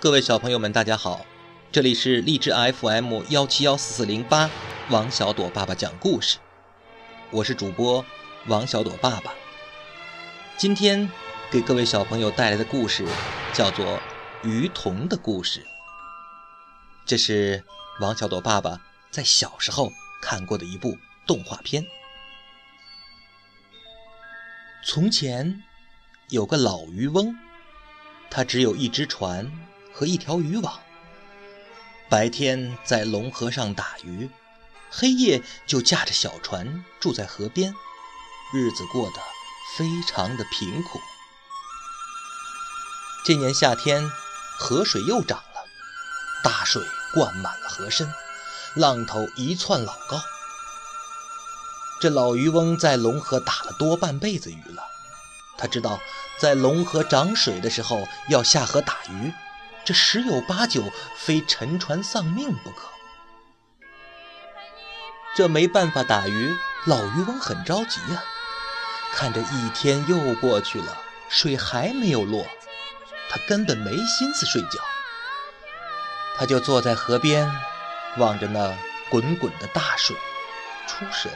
各位小朋友们，大家好，这里是励志 FM 幺七幺四四零八，王小朵爸爸讲故事，我是主播王小朵爸爸。今天给各位小朋友带来的故事叫做《鱼童的故事》，这是王小朵爸爸在小时候看过的一部动画片。从前有个老渔翁，他只有一只船和一条渔网。白天在龙河上打鱼，黑夜就驾着小船住在河边，日子过得非常的贫苦。这年夏天，河水又涨了，大水灌满了河身，浪头一窜老高。这老渔翁在龙河打了多半辈子鱼了，他知道在龙河涨水的时候要下河打鱼，这十有八九非沉船丧命不可。这没办法打鱼，老渔翁很着急呀。看着一天又过去了，水还没有落，他根本没心思睡觉。他就坐在河边，望着那滚滚的大水，出神。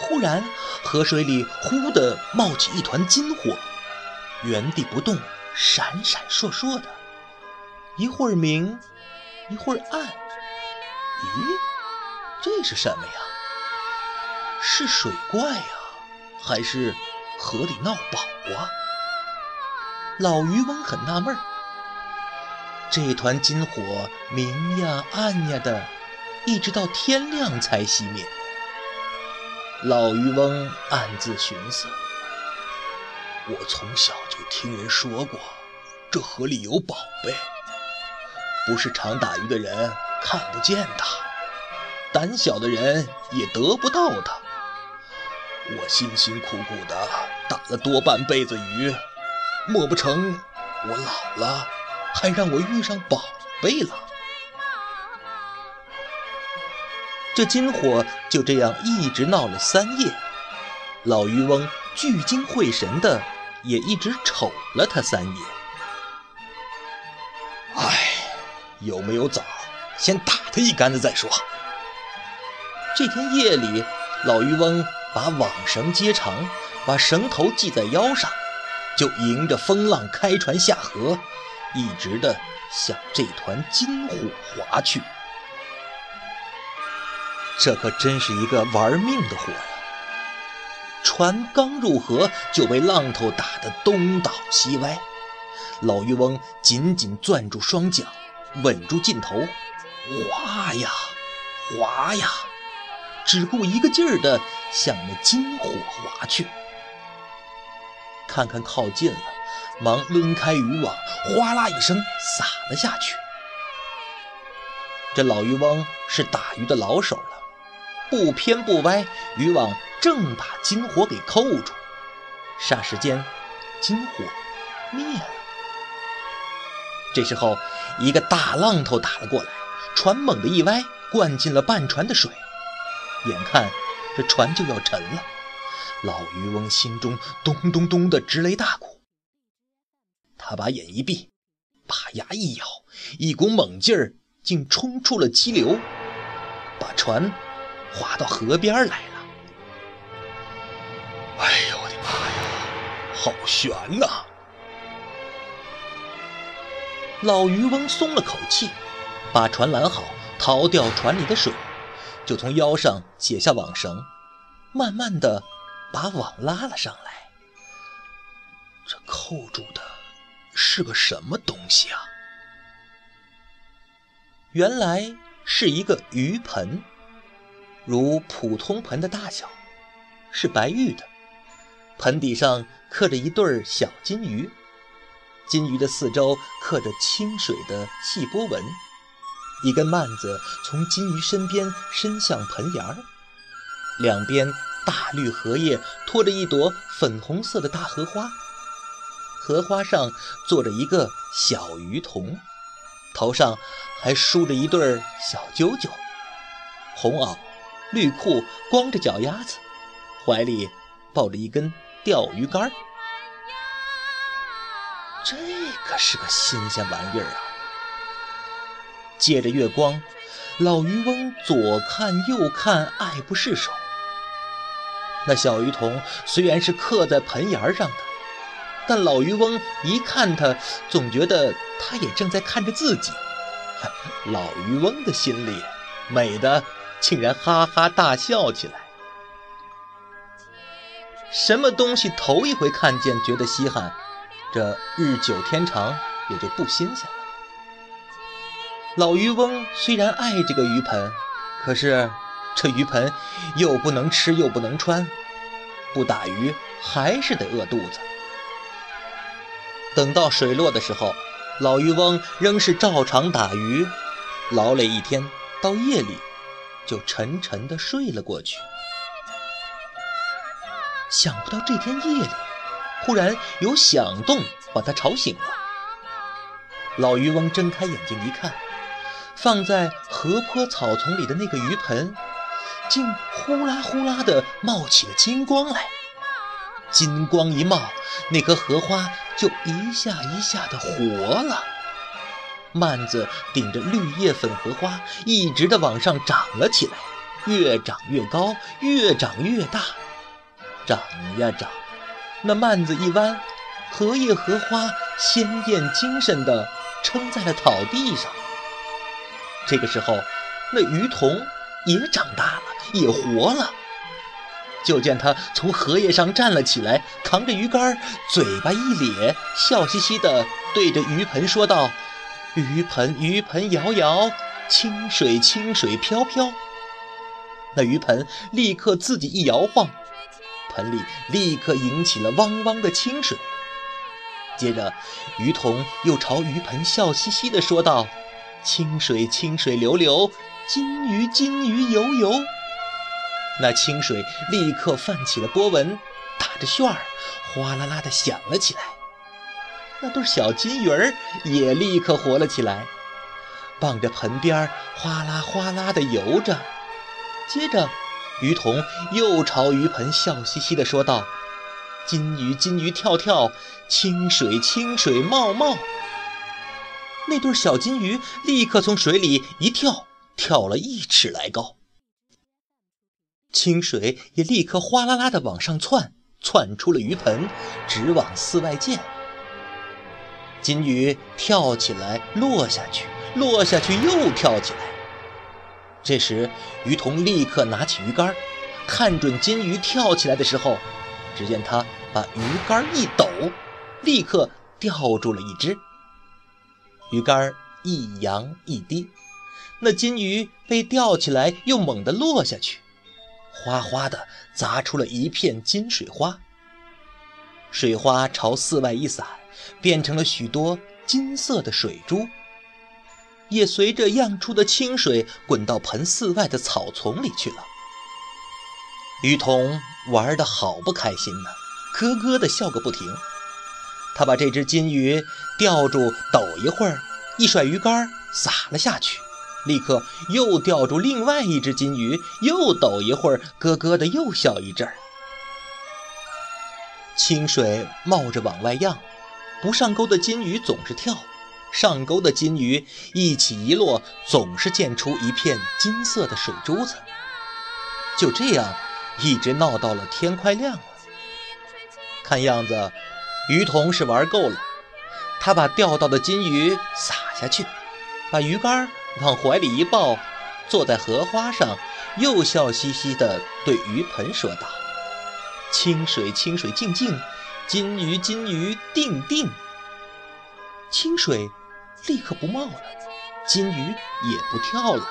忽然，河水里忽地冒起一团金火，原地不动，闪闪烁烁的，一会儿明，一会儿暗。咦，这是什么呀？是水怪呀，还是河里闹宝啊？老渔翁很纳闷儿。这团金火明呀暗呀的，一直到天亮才熄灭。老渔翁暗自寻思：“我从小就听人说过，这河里有宝贝，不是常打鱼的人看不见它，胆小的人也得不到它。我辛辛苦苦的打了多半辈子鱼，莫不成我老了还让我遇上宝贝了？”这金火就这样一直闹了三夜，老渔翁聚精会神的也一直瞅了他三眼。唉，有没有枣，先打他一竿子再说。这天夜里，老渔翁把网绳接长，把绳头系在腰上，就迎着风浪开船下河，一直的向这团金火划去。这可真是一个玩命的活呀！船刚入河，就被浪头打得东倒西歪。老渔翁紧紧攥住双桨，稳住劲头，划呀划呀，只顾一个劲儿地向那金火划去。看看靠近了，忙抡开渔网，哗啦一声撒了下去。这老渔翁是打鱼的老手了。不偏不歪，渔网正把金火给扣住。霎时间，金火灭了。这时候，一个大浪头打了过来，船猛地一歪，灌进了半船的水。眼看这船就要沉了，老渔翁心中咚咚咚的直擂大鼓。他把眼一闭，把牙一咬，一股猛劲儿竟冲出了激流，把船。划到河边来！哎呦我的妈呀，好悬呐！老渔翁松了口气，把船拦好，逃掉船里的水，就从腰上解下网绳，慢慢的把网拉了上来。这扣住的是个什么东西啊？原来是一个鱼盆。如普通盆的大小，是白玉的，盆底上刻着一对小金鱼，金鱼的四周刻着清水的细波纹。一根蔓子从金鱼身边伸向盆沿儿，两边大绿荷叶托着一朵粉红色的大荷花，荷花上坐着一个小鱼童，头上还梳着一对小揪揪，红袄。绿裤，光着脚丫子，怀里抱着一根钓鱼竿这可是个新鲜玩意儿啊！借着月光，老渔翁左看右看，爱不释手。那小鱼童虽然是刻在盆沿上的，但老渔翁一看他，总觉得他也正在看着自己。老渔翁的心里美的竟然哈哈大笑起来。什么东西头一回看见觉得稀罕，这日久天长也就不新鲜了。老渔翁虽然爱这个鱼盆，可是这鱼盆又不能吃又不能穿，不打鱼还是得饿肚子。等到水落的时候，老渔翁仍是照常打鱼，劳累一天，到夜里就沉沉的睡了过去。想不到这天夜里，忽然有响动把他吵醒了。老渔翁睁开眼睛一看，放在河坡草丛里的那个鱼盆，竟呼啦呼啦地冒起了金光来。金光一冒，那棵荷花就一下一下地活了。蔓子顶着绿叶粉荷花，一直地往上长了起来，越长越高，越长越大。长呀长，那蔓子一弯，荷叶荷花鲜艳精神地撑在了草地上。这个时候，那鱼童也长大了，也活了。就见他从荷叶上站了起来，扛着鱼竿，嘴巴一咧，笑嘻嘻地对着鱼盆说道：“鱼盆，鱼盆摇摇，清水，清水飘飘。”那鱼盆立刻自己一摇晃。盆里立刻引起了汪汪的清水。接着，鱼童又朝鱼盆笑嘻嘻地说道：“清水清水流流，金鱼金鱼游游。”那清水立刻泛起了波纹，打着旋儿，哗啦啦地响了起来。那对小金鱼儿也立刻活了起来，傍着盆边哗啦哗啦地游着。接着，鱼童又朝鱼盆笑嘻嘻地说道：“金鱼，金鱼跳跳，清水，清水冒冒。”那对小金鱼立刻从水里一跳，跳了一尺来高。清水也立刻哗啦啦地往上窜，窜出了鱼盆，直往寺外溅。金鱼跳起来，落下去，落下去，又跳起来。这时，于童立刻拿起鱼竿，看准金鱼跳起来的时候，只见他把鱼竿一抖，立刻钓住了一只。鱼竿一扬一低，那金鱼被钓起来，又猛地落下去，哗哗地砸出了一片金水花。水花朝四外一散，变成了许多金色的水珠。也随着漾出的清水滚到盆寺外的草丛里去了。鱼童玩得好不开心呢，咯咯地笑个不停。他把这只金鱼钓住，抖一会儿，一甩鱼竿撒了下去，立刻又钓住另外一只金鱼，又抖一会儿，咯咯的又笑一阵儿。清水冒着往外漾，不上钩的金鱼总是跳。上钩的金鱼一起一落，总是溅出一片金色的水珠子。就这样，一直闹到了天快亮了。看样子，鱼童是玩够了。他把钓到的金鱼撒下去，把鱼竿往怀里一抱，坐在荷花上，又笑嘻嘻地对鱼盆说道：“清水，清水静静，金鱼，金鱼定定。”清水立刻不冒了，金鱼也不跳了。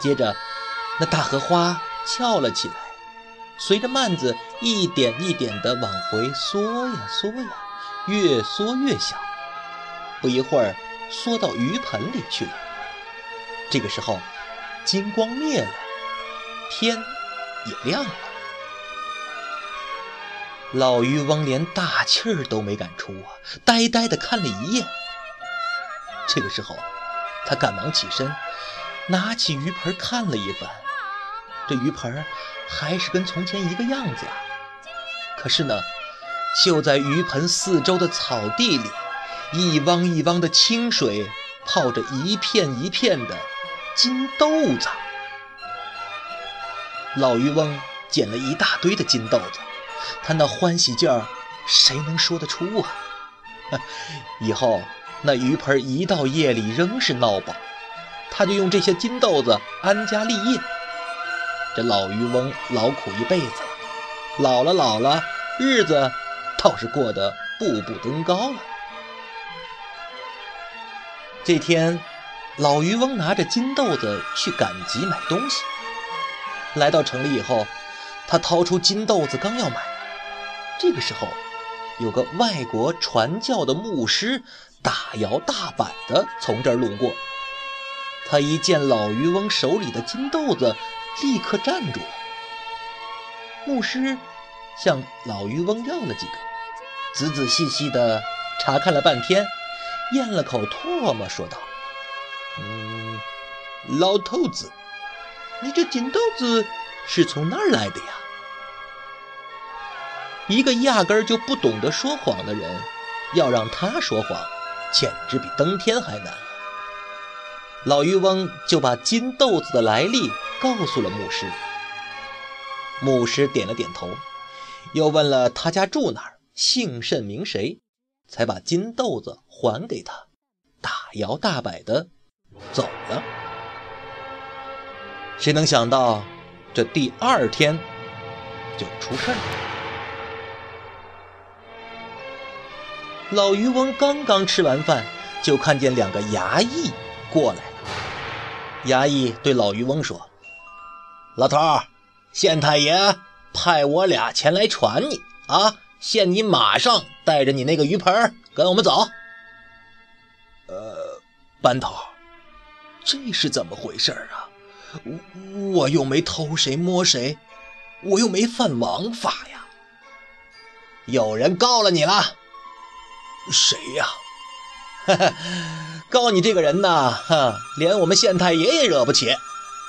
接着，那大荷花翘了起来，随着幔子一点一点地往回缩呀缩呀，越缩越小。不一会儿，缩到鱼盆里去了。这个时候，金光灭了，天也亮了。老渔翁连大气儿都没敢出啊，呆呆地看了一夜。这个时候，他赶忙起身，拿起鱼盆看了一番。这鱼盆还是跟从前一个样子啊。可是呢，就在鱼盆四周的草地里，一汪一汪的清水泡着一片一片的金豆子。老渔翁捡了一大堆的金豆子，他那欢喜劲儿，谁能说得出啊？以后那鱼盆一到夜里仍是闹宝，他就用这些金豆子安家立业。这老渔翁劳苦一辈子了，老了老了，日子倒是过得步步登高了。这天，老渔翁拿着金豆子去赶集买东西。来到城里以后，他掏出金豆子刚要买，这个时候，有个外国传教的牧师大摇大摆地从这儿路过。他一见老渔翁手里的金豆子，立刻站住了。牧师向老渔翁要了几个，仔仔细细地查看了半天，咽了口唾沫，说道：“嗯，老头子。”你这金豆子是从哪儿来的呀？一个压根儿就不懂得说谎的人，要让他说谎，简直比登天还难啊。老渔翁就把金豆子的来历告诉了牧师。牧师点了点头，又问了他家住哪儿，姓甚名谁，才把金豆子还给他，大摇大摆的走了。谁能想到，这第二天就出事儿了。老渔翁刚刚吃完饭，就看见两个衙役过来了。衙役对老渔翁说：“老头，县太爷派我俩前来传你啊，限你马上带着你那个鱼盆跟我们走。”呃，班头，这是怎么回事啊？我我又没偷谁摸谁，我又没犯王法呀！有人告了你了？谁呀？告你这个人呐，哈，连我们县太爷也惹不起。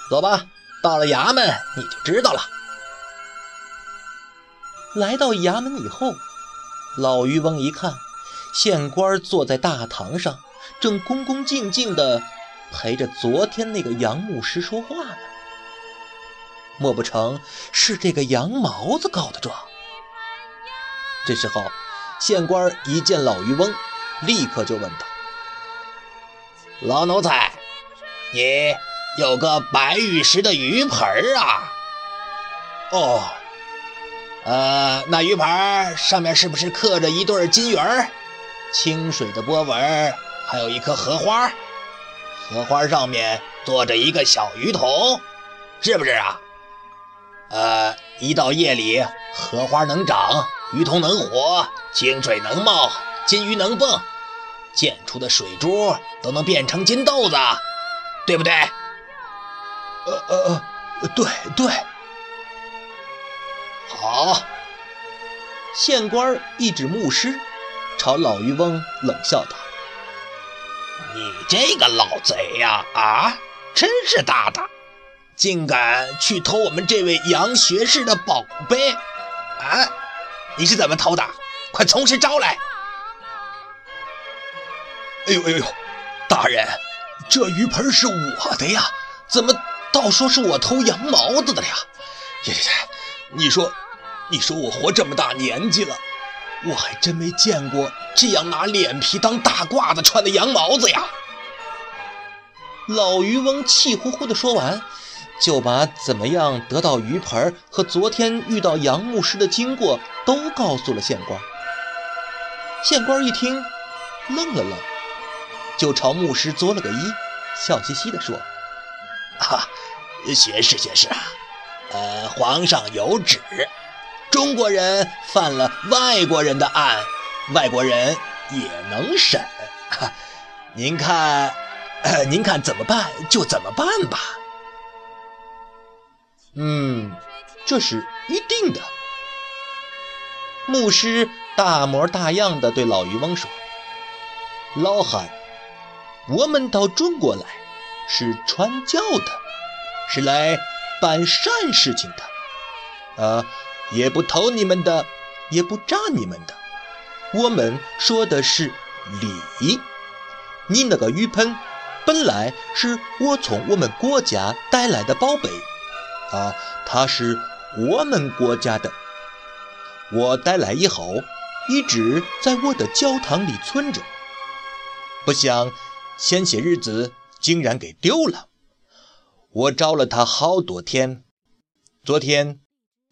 走吧，到了衙门你就知道了。来到衙门以后，老渔翁一看，县官坐在大堂上，正恭恭敬敬的。陪着昨天那个杨牧师说话呢，莫不成是这个杨毛子告的状？这时候，县官一见老渔翁，立刻就问道：“老奴才，你有个白玉石的鱼盆啊？哦，呃，那鱼盆上面是不是刻着一对金鱼儿清水的波纹，还有一颗荷花？”荷花上面坐着一个小鱼童，是不是啊？呃，一到夜里，荷花能长，鱼头能活，清水能冒，金鱼能蹦，溅出的水珠都能变成金豆子，对不对？呃呃呃，对对。好，县官一指牧师，朝老渔翁冷笑道。你这个老贼呀！啊，真是大胆，竟敢去偷我们这位杨学士的宝贝！啊，你是怎么偷的？快从实招来！哎呦哎呦呦，大人，这鱼盆是我的呀，怎么倒说是我偷羊毛子的了呀？呀呀呀！你说，你说我活这么大年纪了。我还真没见过这样拿脸皮当大褂子穿的羊毛子呀！老渔翁气呼呼地说完，就把怎么样得到鱼盆和昨天遇到杨牧师的经过都告诉了县官。县官一听，愣了愣，就朝牧师作了个揖，笑嘻嘻地说：“啊，学士学士啊，呃，皇上有旨。”中国人犯了外国人的案，外国人也能审。您看，您看怎么办就怎么办吧。嗯，这是一定的。牧师大模大样的对老渔翁说：“老汉，我们到中国来是传教的，是来办善事情的。啊。”也不偷你们的，也不诈你们的，我们说的是礼。你那个雨盆本来是我从我们国家带来的宝贝啊，它是我们国家的。我带来以后，一直在我的教堂里存着。不想前些日子竟然给丢了，我找了它好多天。昨天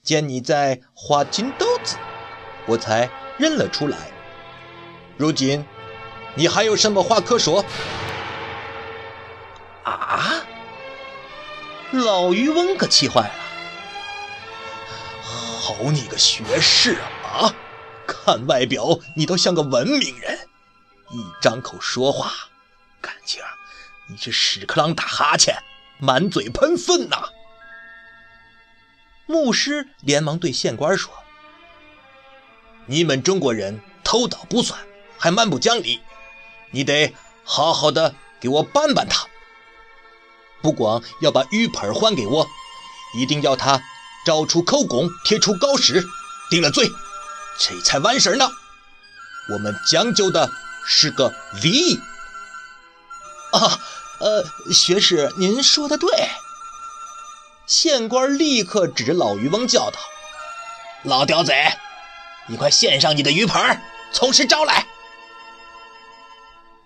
见你在画金豆子，我才认了出来。如今。你还有什么话可说？啊！老渔翁可气坏了。好你个学士啊！看外表你都像个文明人，一张口说话，感情你是屎壳郎打哈欠，满嘴喷粪呐！牧师连忙对县官说：“你们中国人偷盗不算，还蛮不讲理。”你得好好的给我办办他，不光要把雨盆还给我，一定要他找出口供，贴出告示，定了罪，这才完事呢。我们讲究的是个礼。啊，呃，学士，您说的对。县官立刻指着老渔翁叫道：“老刁贼，你快献上你的鱼盆，从实招来。”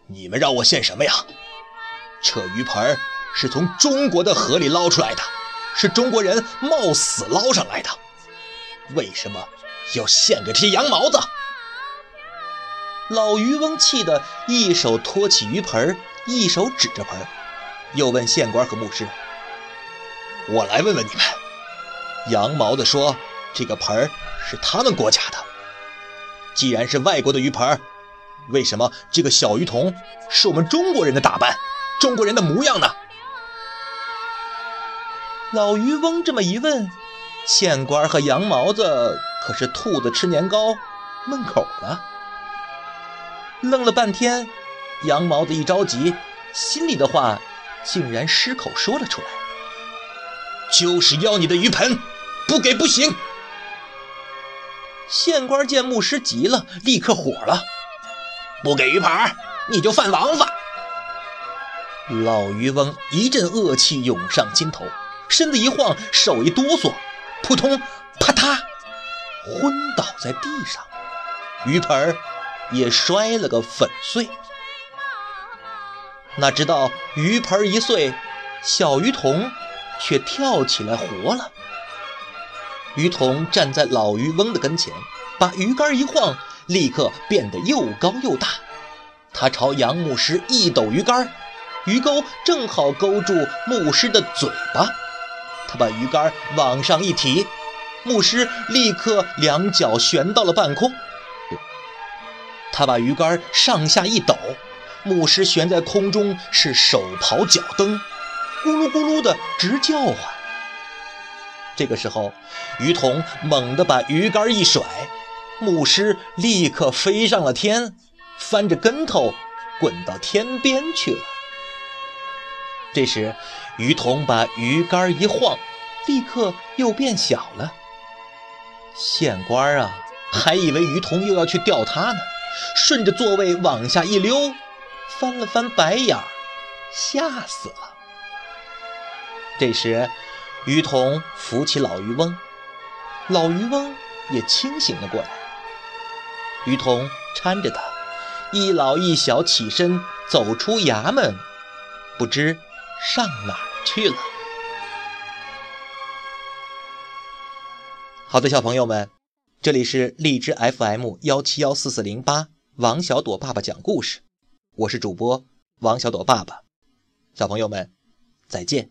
你们让我献什么呀？这鱼盆是从中国的河里捞出来的，是中国人冒死捞上来的，为什么要献给这些羊毛子？老渔翁气得一手托起鱼盆，一手指着盆，又问县官和牧师：“我来问问你们，羊毛子说这个盆是他们国家的，既然是外国的鱼盆。”为什么这个小鱼童是我们中国人的打扮，中国人的模样呢？老渔翁这么一问，县官和羊毛子可是兔子吃年糕，闷口了。愣了半天，羊毛子一着急，心里的话竟然失口说了出来：“就是要你的鱼盆，不给不行。”县官见牧师急了，立刻火了。不给鱼盘，你就犯王法！老渔翁一阵恶气涌上心头，身子一晃，手一哆嗦，扑通，啪嗒，昏倒在地上，鱼盆也摔了个粉碎。哪知道鱼盆一碎，小鱼童却跳起来活了。鱼童站在老渔翁的跟前，把鱼竿一晃。立刻变得又高又大，他朝杨牧师一抖鱼竿，鱼钩正好勾住牧师的嘴巴。他把鱼竿往上一提，牧师立刻两脚悬到了半空。他把鱼竿上下一抖，牧师悬在空中是手刨脚蹬，咕噜咕噜的直叫唤。这个时候，鱼童猛地把鱼竿一甩。牧师立刻飞上了天，翻着跟头滚到天边去了。这时，鱼童把鱼竿一晃，立刻又变小了。县官啊，还以为鱼童又要去钓他呢，顺着座位往下一溜，翻了翻白眼儿，吓死了。这时，鱼童扶起老渔翁，老渔翁也清醒了过来。于童搀着他，一老一小起身走出衙门，不知上哪儿去了。好的，小朋友们，这里是荔枝 FM 幺七幺四四零八，王小朵爸爸讲故事，我是主播王小朵爸爸。小朋友们，再见。